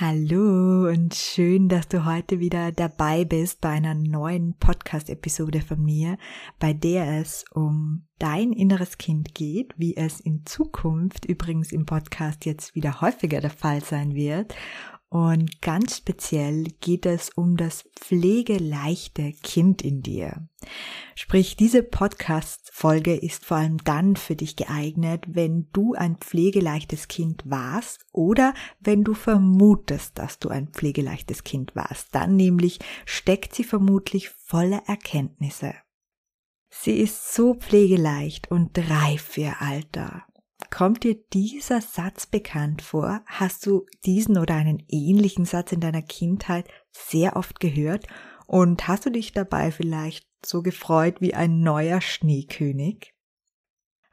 Hallo und schön, dass du heute wieder dabei bist bei einer neuen Podcast-Episode von mir, bei der es um dein inneres Kind geht, wie es in Zukunft übrigens im Podcast jetzt wieder häufiger der Fall sein wird und ganz speziell geht es um das pflegeleichte Kind in dir. Sprich, diese Podcast-Folge ist vor allem dann für dich geeignet, wenn du ein pflegeleichtes Kind warst oder wenn du vermutest, dass du ein pflegeleichtes Kind warst. Dann nämlich steckt sie vermutlich voller Erkenntnisse. Sie ist so pflegeleicht und reif für ihr Alter. Kommt dir dieser Satz bekannt vor? Hast du diesen oder einen ähnlichen Satz in deiner Kindheit sehr oft gehört? Und hast du dich dabei vielleicht so gefreut wie ein neuer Schneekönig?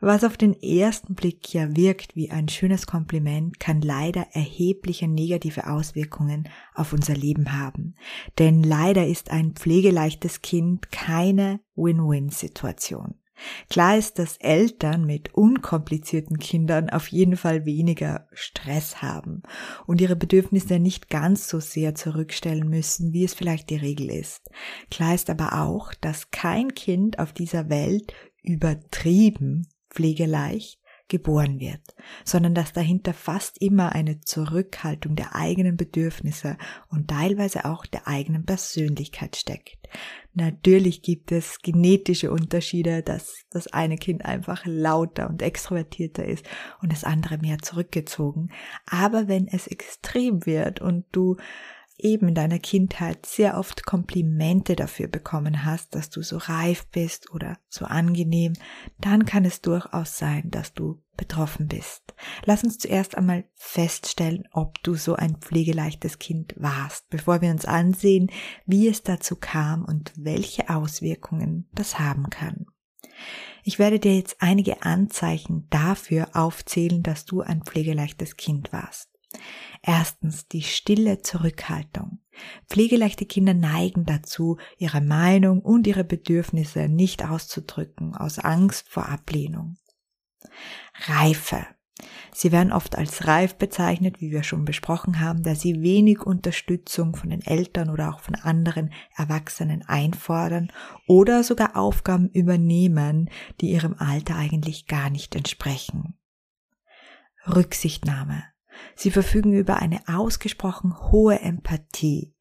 Was auf den ersten Blick ja wirkt wie ein schönes Kompliment, kann leider erhebliche negative Auswirkungen auf unser Leben haben. Denn leider ist ein pflegeleichtes Kind keine Win-Win-Situation. Klar ist, dass Eltern mit unkomplizierten Kindern auf jeden Fall weniger Stress haben und ihre Bedürfnisse nicht ganz so sehr zurückstellen müssen, wie es vielleicht die Regel ist. Klar ist aber auch, dass kein Kind auf dieser Welt übertrieben pflegeleicht geboren wird, sondern dass dahinter fast immer eine Zurückhaltung der eigenen Bedürfnisse und teilweise auch der eigenen Persönlichkeit steckt. Natürlich gibt es genetische Unterschiede, dass das eine Kind einfach lauter und extrovertierter ist und das andere mehr zurückgezogen. Aber wenn es extrem wird und du eben in deiner Kindheit sehr oft Komplimente dafür bekommen hast, dass du so reif bist oder so angenehm, dann kann es durchaus sein, dass du betroffen bist. Lass uns zuerst einmal feststellen, ob du so ein pflegeleichtes Kind warst, bevor wir uns ansehen, wie es dazu kam und welche Auswirkungen das haben kann. Ich werde dir jetzt einige Anzeichen dafür aufzählen, dass du ein pflegeleichtes Kind warst. Erstens die stille Zurückhaltung. Pflegeleichte Kinder neigen dazu, ihre Meinung und ihre Bedürfnisse nicht auszudrücken, aus Angst vor Ablehnung. Reife. Sie werden oft als reif bezeichnet, wie wir schon besprochen haben, da sie wenig Unterstützung von den Eltern oder auch von anderen Erwachsenen einfordern oder sogar Aufgaben übernehmen, die ihrem Alter eigentlich gar nicht entsprechen. Rücksichtnahme. Sie verfügen über eine ausgesprochen hohe Empathie,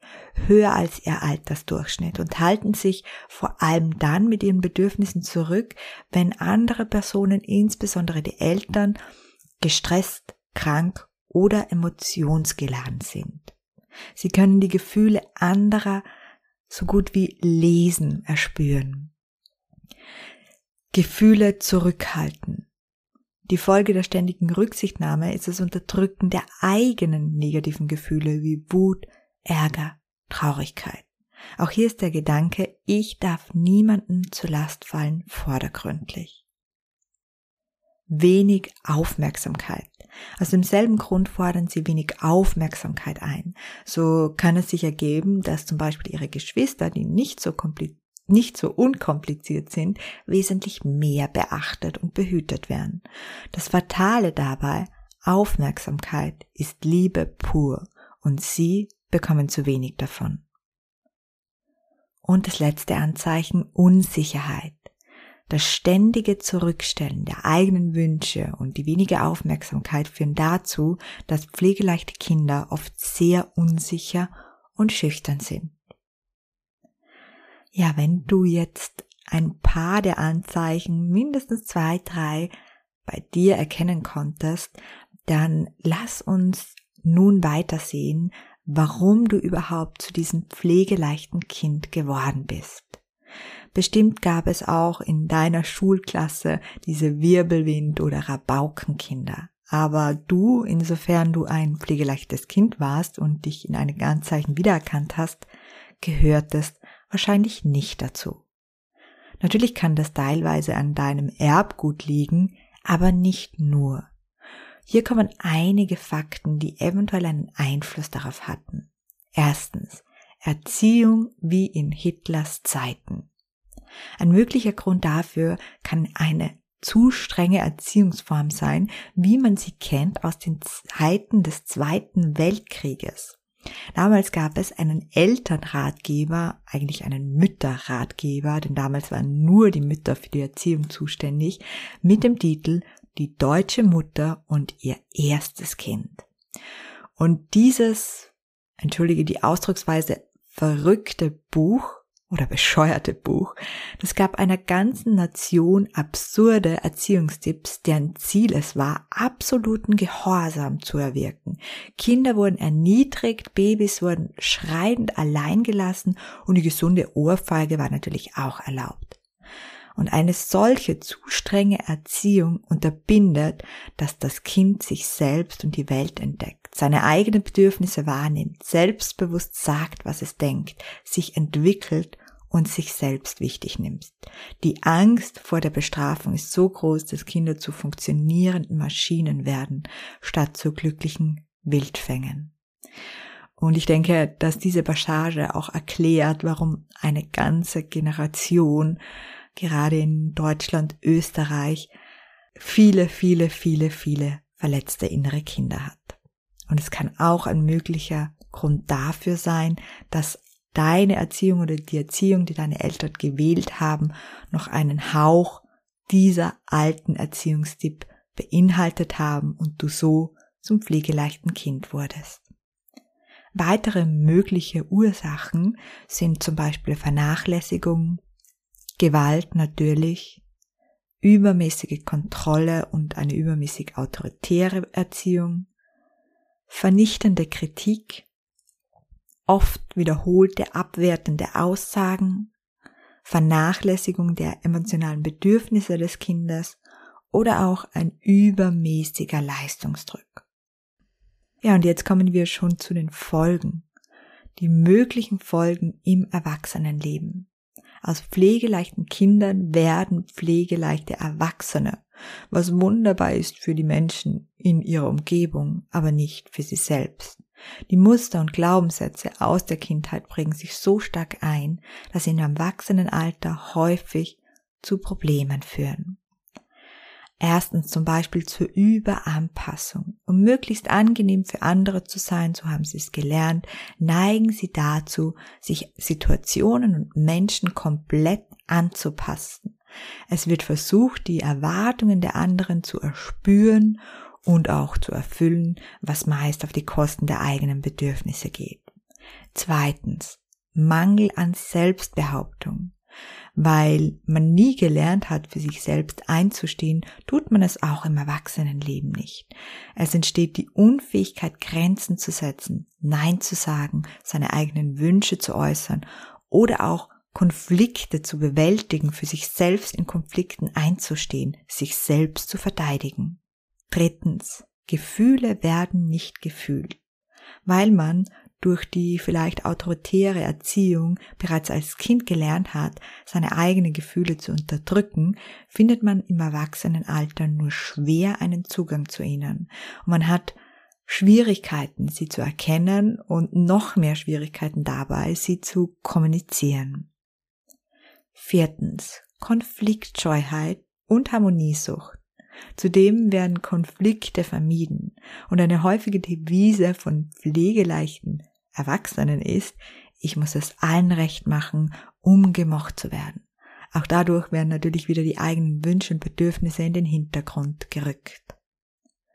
höher als ihr Altersdurchschnitt und halten sich vor allem dann mit ihren Bedürfnissen zurück, wenn andere Personen, insbesondere die Eltern, gestresst, krank oder emotionsgeladen sind. Sie können die Gefühle anderer so gut wie lesen, erspüren. Gefühle zurückhalten. Die Folge der ständigen Rücksichtnahme ist das Unterdrücken der eigenen negativen Gefühle wie Wut, Ärger, Traurigkeit. Auch hier ist der Gedanke, ich darf niemanden zur Last fallen, vordergründlich. Wenig Aufmerksamkeit. Aus demselben Grund fordern sie wenig Aufmerksamkeit ein. So kann es sich ergeben, dass zum Beispiel ihre Geschwister, die nicht so kompliziert nicht so unkompliziert sind, wesentlich mehr beachtet und behütet werden. Das Fatale dabei, Aufmerksamkeit ist Liebe pur und sie bekommen zu wenig davon. Und das letzte Anzeichen Unsicherheit. Das ständige Zurückstellen der eigenen Wünsche und die wenige Aufmerksamkeit führen dazu, dass pflegeleichte Kinder oft sehr unsicher und schüchtern sind. Ja, wenn du jetzt ein paar der Anzeichen, mindestens zwei, drei, bei dir erkennen konntest, dann lass uns nun weitersehen, warum du überhaupt zu diesem pflegeleichten Kind geworden bist. Bestimmt gab es auch in deiner Schulklasse diese Wirbelwind- oder Rabaukenkinder. Aber du, insofern du ein pflegeleichtes Kind warst und dich in einem Anzeichen wiedererkannt hast, gehörtest wahrscheinlich nicht dazu. Natürlich kann das teilweise an deinem Erbgut liegen, aber nicht nur. Hier kommen einige Fakten, die eventuell einen Einfluss darauf hatten. Erstens, Erziehung wie in Hitlers Zeiten. Ein möglicher Grund dafür kann eine zu strenge Erziehungsform sein, wie man sie kennt aus den Zeiten des Zweiten Weltkrieges. Damals gab es einen Elternratgeber, eigentlich einen Mütterratgeber, denn damals waren nur die Mütter für die Erziehung zuständig, mit dem Titel Die deutsche Mutter und ihr erstes Kind. Und dieses, entschuldige die Ausdrucksweise, verrückte Buch oder bescheuerte Buch. Das gab einer ganzen Nation absurde Erziehungstipps, deren Ziel es war, absoluten Gehorsam zu erwirken. Kinder wurden erniedrigt, Babys wurden schreiend allein gelassen und die gesunde Ohrfeige war natürlich auch erlaubt. Und eine solche zu strenge Erziehung unterbindet, dass das Kind sich selbst und die Welt entdeckt, seine eigenen Bedürfnisse wahrnimmt, selbstbewusst sagt, was es denkt, sich entwickelt und sich selbst wichtig nimmst. Die Angst vor der Bestrafung ist so groß, dass Kinder zu funktionierenden Maschinen werden, statt zu glücklichen Wildfängen. Und ich denke, dass diese Passage auch erklärt, warum eine ganze Generation, gerade in Deutschland, Österreich, viele, viele, viele, viele verletzte innere Kinder hat. Und es kann auch ein möglicher Grund dafür sein, dass deine Erziehung oder die Erziehung, die deine Eltern gewählt haben, noch einen Hauch dieser alten Erziehungstipp beinhaltet haben und du so zum pflegeleichten Kind wurdest. Weitere mögliche Ursachen sind zum Beispiel Vernachlässigung, Gewalt natürlich, übermäßige Kontrolle und eine übermäßig autoritäre Erziehung, vernichtende Kritik, oft wiederholte abwertende Aussagen, Vernachlässigung der emotionalen Bedürfnisse des Kindes oder auch ein übermäßiger Leistungsdruck. Ja, und jetzt kommen wir schon zu den Folgen, die möglichen Folgen im Erwachsenenleben. Aus pflegeleichten Kindern werden pflegeleichte Erwachsene, was wunderbar ist für die Menschen in ihrer Umgebung, aber nicht für sie selbst. Die Muster und Glaubenssätze aus der Kindheit prägen sich so stark ein, dass sie im Erwachsenenalter häufig zu Problemen führen. Erstens zum Beispiel zur Überanpassung. Um möglichst angenehm für andere zu sein, so haben sie es gelernt, neigen sie dazu, sich Situationen und Menschen komplett anzupassen. Es wird versucht, die Erwartungen der anderen zu erspüren und auch zu erfüllen, was meist auf die Kosten der eigenen Bedürfnisse geht. Zweitens, Mangel an Selbstbehauptung. Weil man nie gelernt hat, für sich selbst einzustehen, tut man es auch im Erwachsenenleben nicht. Es entsteht die Unfähigkeit, Grenzen zu setzen, Nein zu sagen, seine eigenen Wünsche zu äußern oder auch Konflikte zu bewältigen, für sich selbst in Konflikten einzustehen, sich selbst zu verteidigen. Drittens, Gefühle werden nicht gefühlt, weil man durch die vielleicht autoritäre Erziehung bereits als Kind gelernt hat, seine eigenen Gefühle zu unterdrücken, findet man im Erwachsenenalter nur schwer einen Zugang zu ihnen. Und man hat Schwierigkeiten, sie zu erkennen und noch mehr Schwierigkeiten dabei, sie zu kommunizieren. Viertens. Konfliktscheuheit und Harmoniesucht. Zudem werden Konflikte vermieden und eine häufige Devise von pflegeleichten Erwachsenen ist, ich muss es allen recht machen, um gemocht zu werden. Auch dadurch werden natürlich wieder die eigenen Wünsche und Bedürfnisse in den Hintergrund gerückt.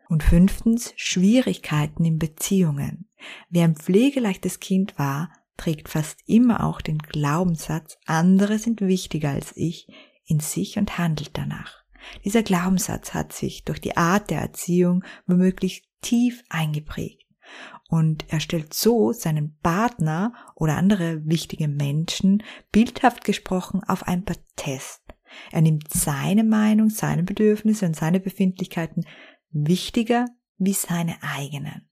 Und fünftens, Schwierigkeiten in Beziehungen. Wer ein pflegeleichtes Kind war, trägt fast immer auch den Glaubenssatz, andere sind wichtiger als ich in sich und handelt danach. Dieser Glaubenssatz hat sich durch die Art der Erziehung womöglich tief eingeprägt. Und er stellt so seinen Partner oder andere wichtige Menschen bildhaft gesprochen auf ein Protest. Er nimmt seine Meinung, seine Bedürfnisse und seine Befindlichkeiten wichtiger wie seine eigenen.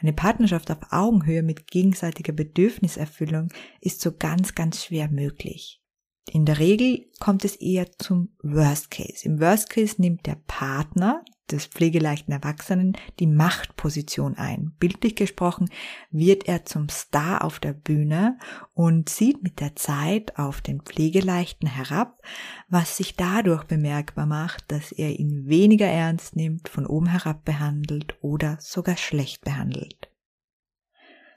Eine Partnerschaft auf Augenhöhe mit gegenseitiger Bedürfniserfüllung ist so ganz, ganz schwer möglich. In der Regel kommt es eher zum Worst Case. Im Worst Case nimmt der Partner des pflegeleichten Erwachsenen die Machtposition ein. Bildlich gesprochen wird er zum Star auf der Bühne und sieht mit der Zeit auf den Pflegeleichten herab, was sich dadurch bemerkbar macht, dass er ihn weniger ernst nimmt, von oben herab behandelt oder sogar schlecht behandelt.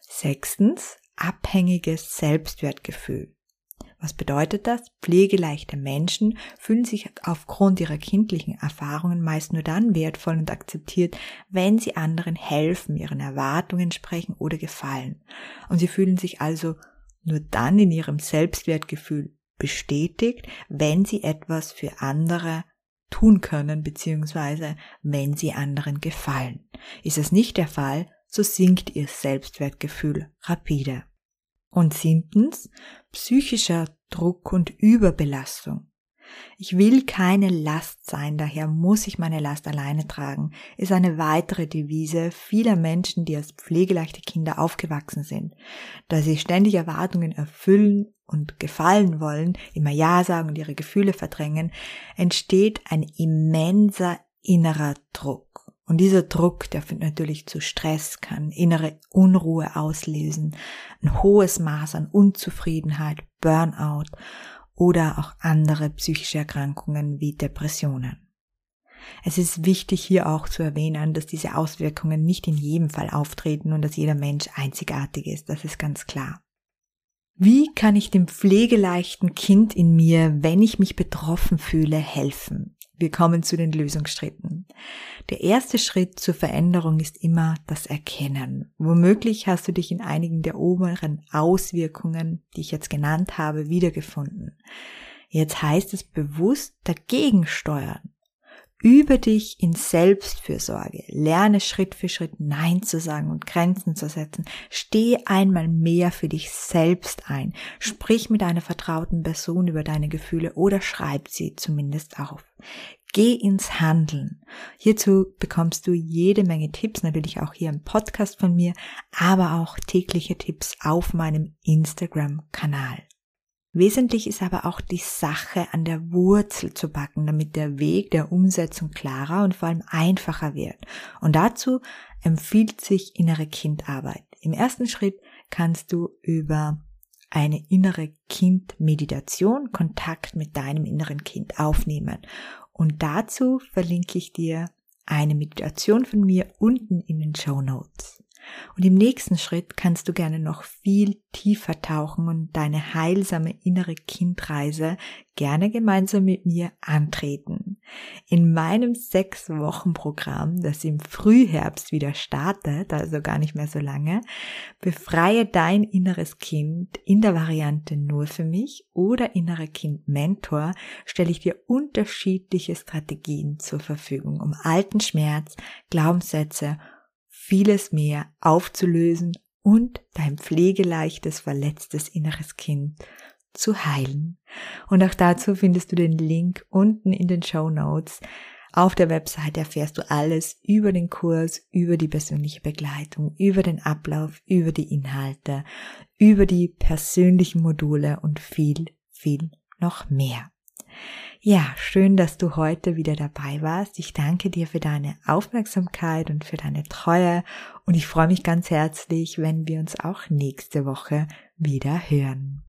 Sechstens, abhängiges Selbstwertgefühl. Was bedeutet das? Pflegeleichte Menschen fühlen sich aufgrund ihrer kindlichen Erfahrungen meist nur dann wertvoll und akzeptiert, wenn sie anderen helfen, ihren Erwartungen sprechen oder gefallen. Und sie fühlen sich also nur dann in ihrem Selbstwertgefühl bestätigt, wenn sie etwas für andere tun können, beziehungsweise wenn sie anderen gefallen. Ist es nicht der Fall, so sinkt ihr Selbstwertgefühl rapide. Und siebtens, psychischer Druck und Überbelastung. Ich will keine Last sein, daher muss ich meine Last alleine tragen, ist eine weitere Devise vieler Menschen, die als pflegeleichte Kinder aufgewachsen sind. Da sie ständig Erwartungen erfüllen und gefallen wollen, immer Ja sagen und ihre Gefühle verdrängen, entsteht ein immenser innerer Druck. Und dieser Druck, der führt natürlich zu Stress, kann innere Unruhe auslösen, ein hohes Maß an Unzufriedenheit, Burnout oder auch andere psychische Erkrankungen wie Depressionen. Es ist wichtig hier auch zu erwähnen, dass diese Auswirkungen nicht in jedem Fall auftreten und dass jeder Mensch einzigartig ist, das ist ganz klar. Wie kann ich dem pflegeleichten Kind in mir, wenn ich mich betroffen fühle, helfen? Wir kommen zu den Lösungsschritten. Der erste Schritt zur Veränderung ist immer das Erkennen. Womöglich hast du dich in einigen der oberen Auswirkungen, die ich jetzt genannt habe, wiedergefunden. Jetzt heißt es bewusst dagegen steuern. Übe dich in Selbstfürsorge. Lerne Schritt für Schritt Nein zu sagen und Grenzen zu setzen. Steh einmal mehr für dich selbst ein. Sprich mit einer vertrauten Person über deine Gefühle oder schreib sie zumindest auf. Geh ins Handeln. Hierzu bekommst du jede Menge Tipps, natürlich auch hier im Podcast von mir, aber auch tägliche Tipps auf meinem Instagram-Kanal. Wesentlich ist aber auch die Sache an der Wurzel zu backen, damit der Weg der Umsetzung klarer und vor allem einfacher wird. Und dazu empfiehlt sich innere Kindarbeit. Im ersten Schritt kannst du über eine innere Kind-Meditation Kontakt mit deinem inneren Kind aufnehmen. Und dazu verlinke ich dir eine Meditation von mir unten in den Show Notes. Und im nächsten Schritt kannst du gerne noch viel tiefer tauchen und deine heilsame innere Kindreise gerne gemeinsam mit mir antreten. In meinem sechs Wochen Programm, das im Frühherbst wieder startet, also gar nicht mehr so lange, befreie dein inneres Kind in der Variante nur für mich oder innere Kind Mentor, stelle ich dir unterschiedliche Strategien zur Verfügung, um alten Schmerz, Glaubenssätze vieles mehr aufzulösen und dein pflegeleichtes, verletztes inneres Kind zu heilen. Und auch dazu findest du den Link unten in den Show Notes. Auf der Website erfährst du alles über den Kurs, über die persönliche Begleitung, über den Ablauf, über die Inhalte, über die persönlichen Module und viel, viel noch mehr. Ja, schön, dass du heute wieder dabei warst. Ich danke dir für deine Aufmerksamkeit und für deine Treue und ich freue mich ganz herzlich, wenn wir uns auch nächste Woche wieder hören.